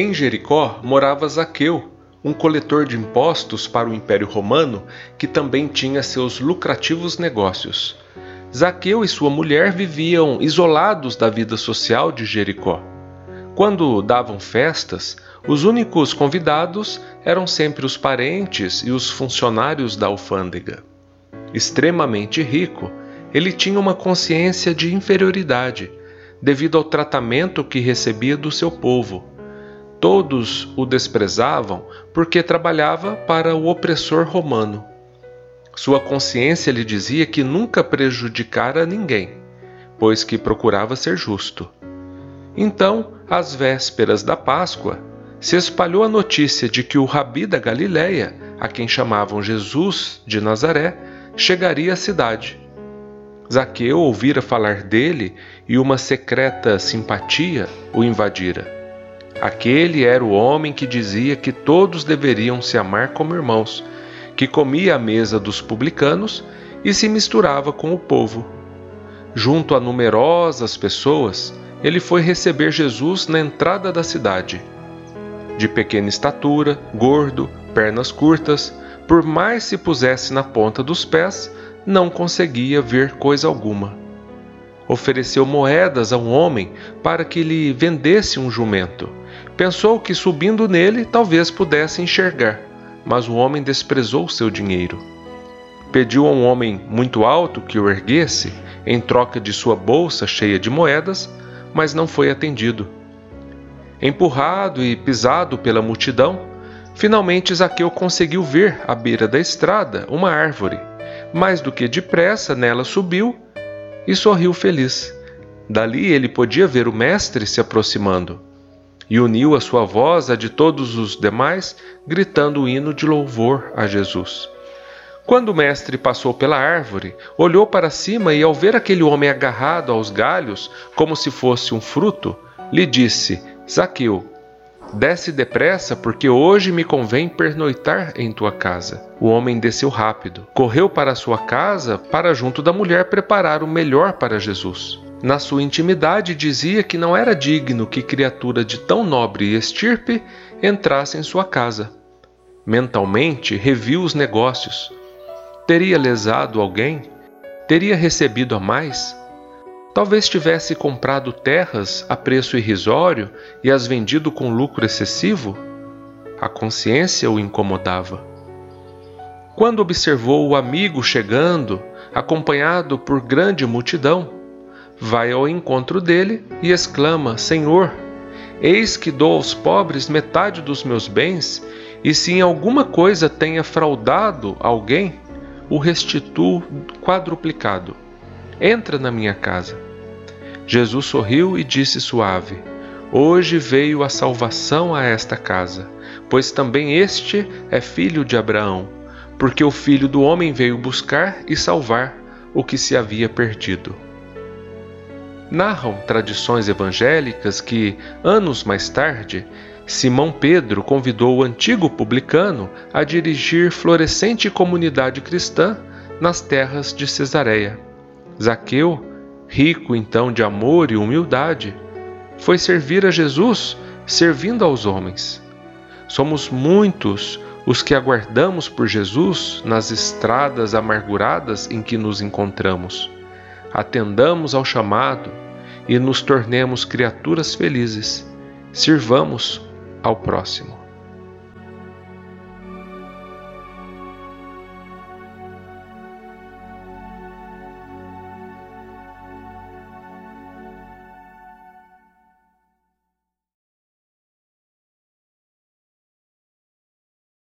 Em Jericó morava Zaqueu, um coletor de impostos para o Império Romano que também tinha seus lucrativos negócios. Zaqueu e sua mulher viviam isolados da vida social de Jericó. Quando davam festas, os únicos convidados eram sempre os parentes e os funcionários da alfândega. Extremamente rico, ele tinha uma consciência de inferioridade devido ao tratamento que recebia do seu povo. Todos o desprezavam porque trabalhava para o opressor romano. Sua consciência lhe dizia que nunca prejudicara ninguém, pois que procurava ser justo. Então, às vésperas da Páscoa, se espalhou a notícia de que o rabi da Galiléia, a quem chamavam Jesus de Nazaré, chegaria à cidade. Zaqueu ouvira falar dele e uma secreta simpatia o invadira. Aquele era o homem que dizia que todos deveriam se amar como irmãos, que comia à mesa dos publicanos e se misturava com o povo. Junto a numerosas pessoas, ele foi receber Jesus na entrada da cidade. De pequena estatura, gordo, pernas curtas, por mais se pusesse na ponta dos pés, não conseguia ver coisa alguma. Ofereceu moedas a um homem para que lhe vendesse um jumento. Pensou que subindo nele talvez pudesse enxergar, mas o homem desprezou seu dinheiro. Pediu a um homem muito alto que o erguesse, em troca de sua bolsa cheia de moedas, mas não foi atendido. Empurrado e pisado pela multidão, finalmente Zaqueu conseguiu ver à beira da estrada uma árvore mais do que depressa nela subiu e sorriu feliz. Dali ele podia ver o Mestre se aproximando e uniu a sua voz à de todos os demais, gritando o hino de louvor a Jesus. Quando o mestre passou pela árvore, olhou para cima e, ao ver aquele homem agarrado aos galhos, como se fosse um fruto, lhe disse: Zaqueu, Desce depressa, porque hoje me convém pernoitar em tua casa. O homem desceu rápido, correu para sua casa para junto da mulher preparar o melhor para Jesus. Na sua intimidade dizia que não era digno que criatura de tão nobre estirpe entrasse em sua casa. Mentalmente reviu os negócios. Teria lesado alguém? Teria recebido a mais? Talvez tivesse comprado terras a preço irrisório e as vendido com lucro excessivo? A consciência o incomodava. Quando observou o amigo chegando, acompanhado por grande multidão, vai ao encontro dele e exclama: Senhor, eis que dou aos pobres metade dos meus bens, e se em alguma coisa tenha fraudado alguém, o restituo quadruplicado. Entra na minha casa. Jesus sorriu e disse suave: Hoje veio a salvação a esta casa, pois também este é filho de Abraão, porque o filho do homem veio buscar e salvar o que se havia perdido. Narram tradições evangélicas que, anos mais tarde, Simão Pedro convidou o antigo publicano a dirigir florescente comunidade cristã nas terras de Cesareia. Zaqueu, rico então de amor e humildade, foi servir a Jesus servindo aos homens. Somos muitos os que aguardamos por Jesus nas estradas amarguradas em que nos encontramos. Atendamos ao chamado e nos tornemos criaturas felizes. Sirvamos ao próximo.